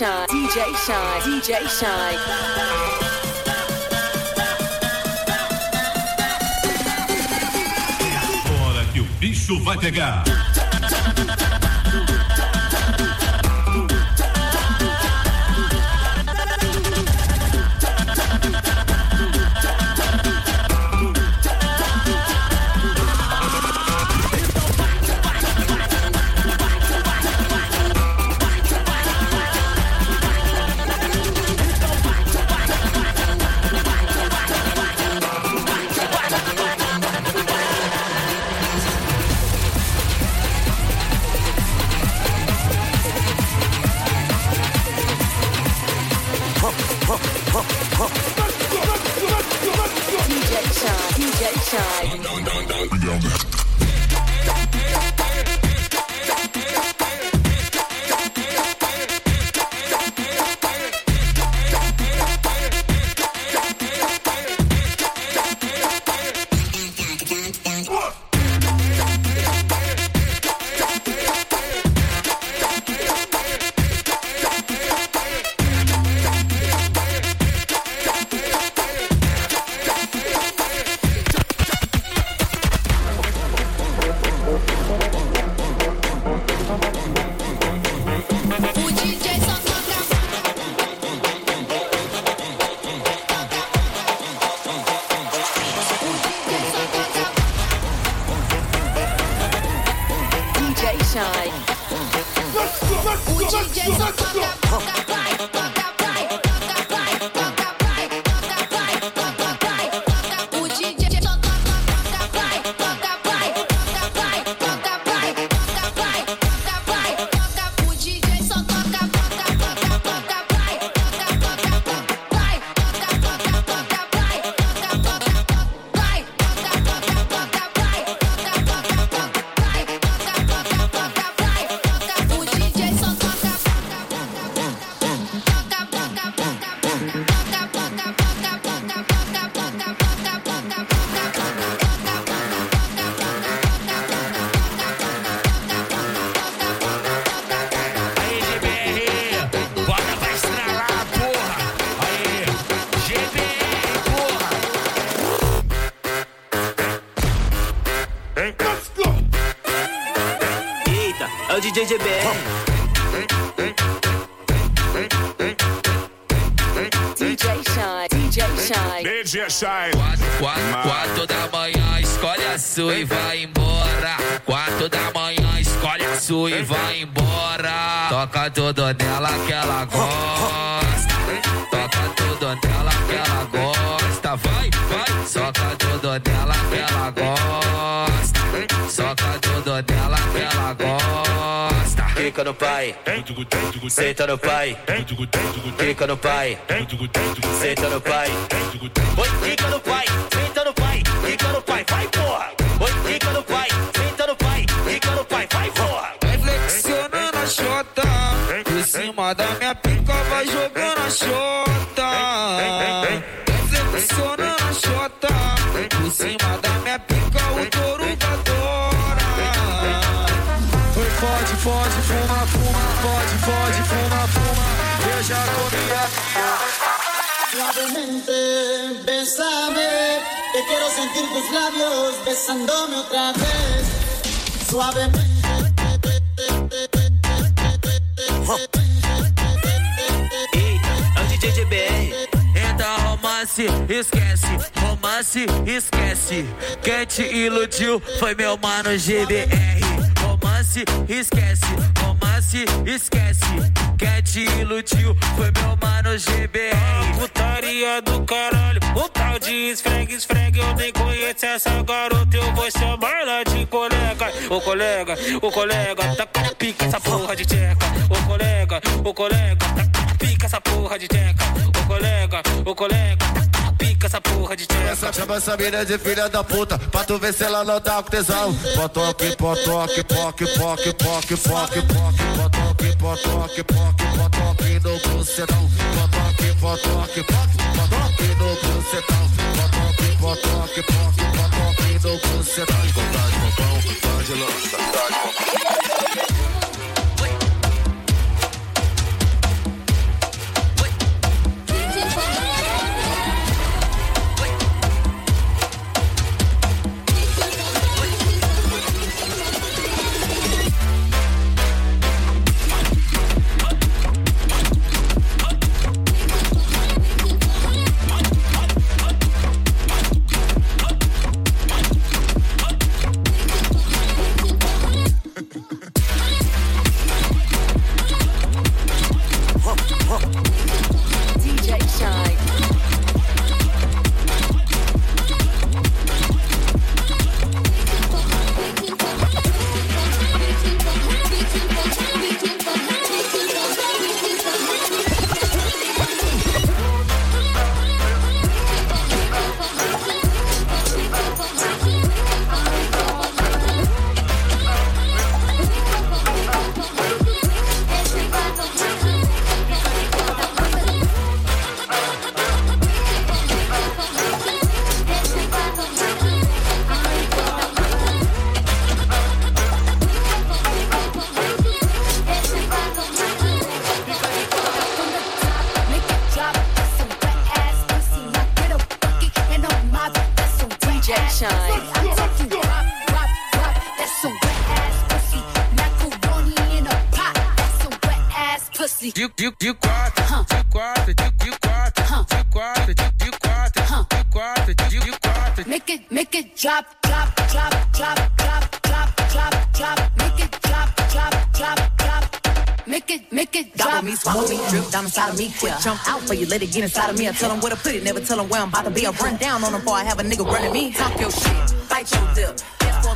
Shy, DJ Shy, que o bicho vai pegar. time. Let's go, let's go, let's go, let's go. DJ GBR. DJ Shine, DJ Shine. DJ Shine. Quatro, quatro da manhã, escolhe a sua e vai embora. Quatro da manhã, escolhe a sua e vai embora. Toca tudo nela que ela gosta. Tudo nela que ela gosta. Vai, vai, soca tudo nela que ela gosta. Soca tudo nela que ela gosta. Fica no pai, senta no pai. Fica no pai, senta no pai. Oi, fica no pai, senta no pai. Fica no pai, vai porra. Oi, fica no pai, senta no pai. Fica no pai, vai porra. Vai flexionando a chota Por cima da minha pica vai jogando a chota Flexionando a chota Por cima da minha pica o touro adora Oi, pode, pode, fuma, fuma, pode, pode, fuma, fuma. Eu já comi a minha. Suavemente, bésame, que quiero sentir tus labios besándome otra vez. Suavemente. Eita, é o DJ GBR. Romance, esquece, romance, esquece. Quem te iludiu foi meu mano GBR. Romance, esquece, romance, esquece. Quem te iludiu foi meu mano GBR. Putaria do caralho, o tal de esfregue, esfregue. Eu nem conheço essa garota, eu vou chamar ela de colega. Ô colega, ô colega, tá com pica essa porra de tcheca. Ô colega, ô colega, tá pica essa porra de tcheca. Ô colega, ô colega, pica essa porra de tcheca. Essa chama essa mina de filha da puta Pra tu ver se ela não tá com tesão. Potoque, potoque, poque, poque, poque, poque, poque. Potoque, potoque, poque, potoque no bucetão. Potoque, potoque, poque, potoque no bucetão. Potoque, potoque, poque, potoque no bucetão. Tá de popão, tá de lança, tá de popão Yeah. De, de, de quatro, de quatro, de, de quatro, de quatro, de, de quatro, de quatro, de, de quatro. Make it, make it drop, drop, drop, drop, drop, drop, drop, drop. Make it drop, drop, drop, drop. Make it, make it drop. Gobble me, swallow me, drip down inside of me. Quick jump out for you, let it get inside of me. I tell them where to put it, never tell them where I'm about to be. I run down on them before I have a nigga running me. Talk your shit, bite your lip.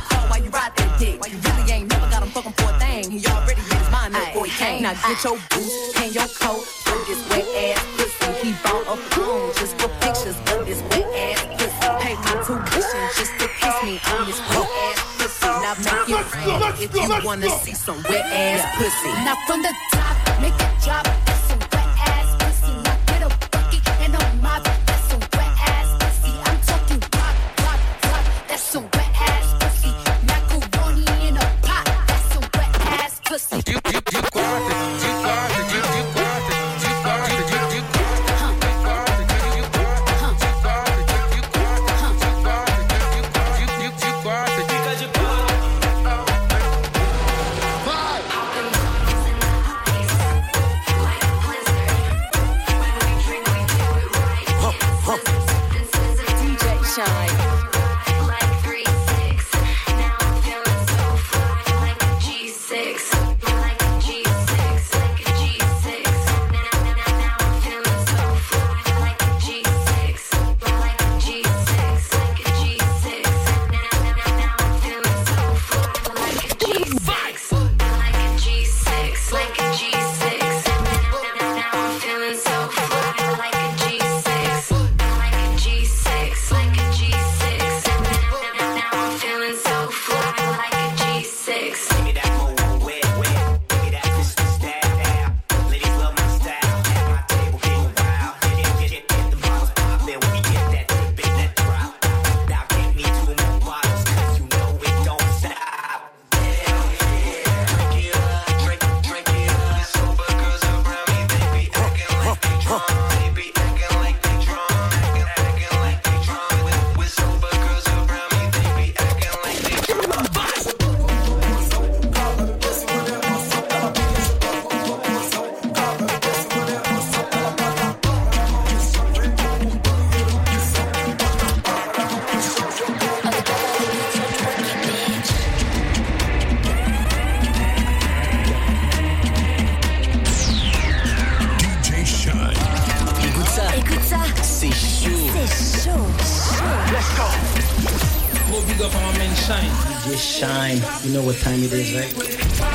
Ask for a call while you ride that dick. Why you really ain't never got him fucking for a thing. He already made his mind up before he came. Now get your boots, hang your coat, throw this wet ass pussy. He bought a phone just for pictures of this wet ass pussy. Pay my tuition just to kiss me on this wet ass pussy. Now make it rain if you wanna see some wet ass pussy. Now from the top, make it drop.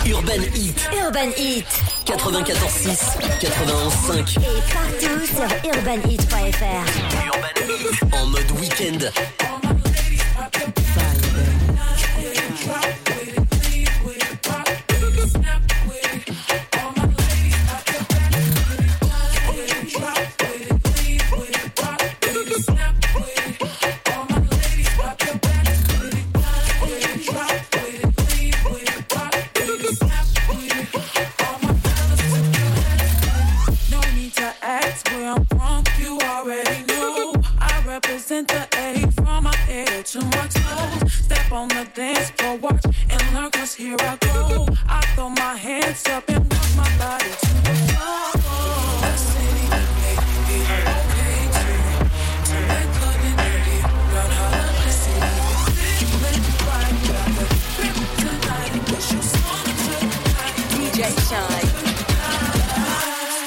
Urban Heat. Urban Heat. 94.6, 91.5. Et partout sur urbanheat.fr. Urban Heat en mode week-end.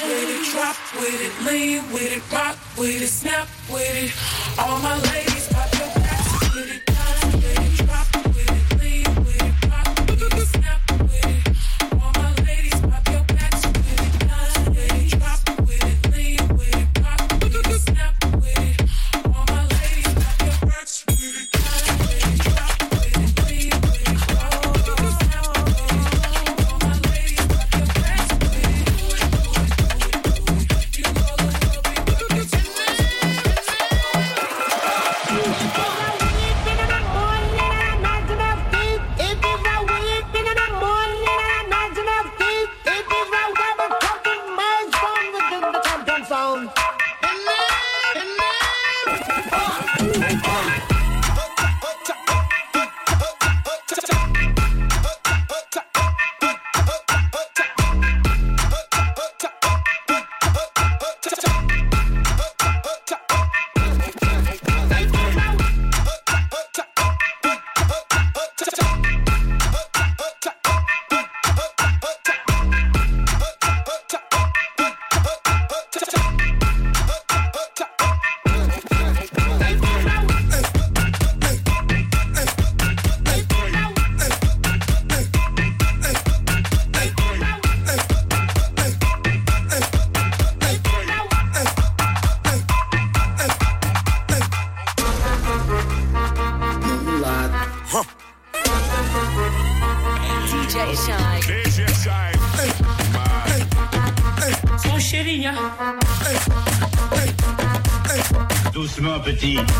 With it, drop with it, lean with it, rock with it, snap with it. All my ladies. petit.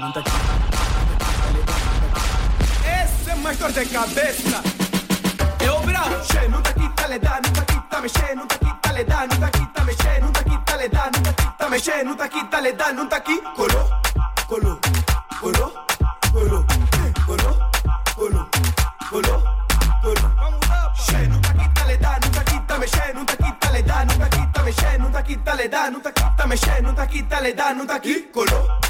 Não tem Esse é mais dor de cabeça. Eu bravo. Che, não tá quita, le dá, não tá quita, mexe, não tá quita, le dá, não tá quita, mexe, não tá quita, le dá, não tá quita, mexe, não tá quita, le dá, não tá aqui. Colou, colou, colou, colou, colou, colou, colou, colou. Che, não tá quita, le dá, não tá quita, mexe, não tá quita, le dá, não tá quita, mexe, não tá quita, le dá, não tá quita, mexe, não tá quita, le dá, não tá aqui. Colou.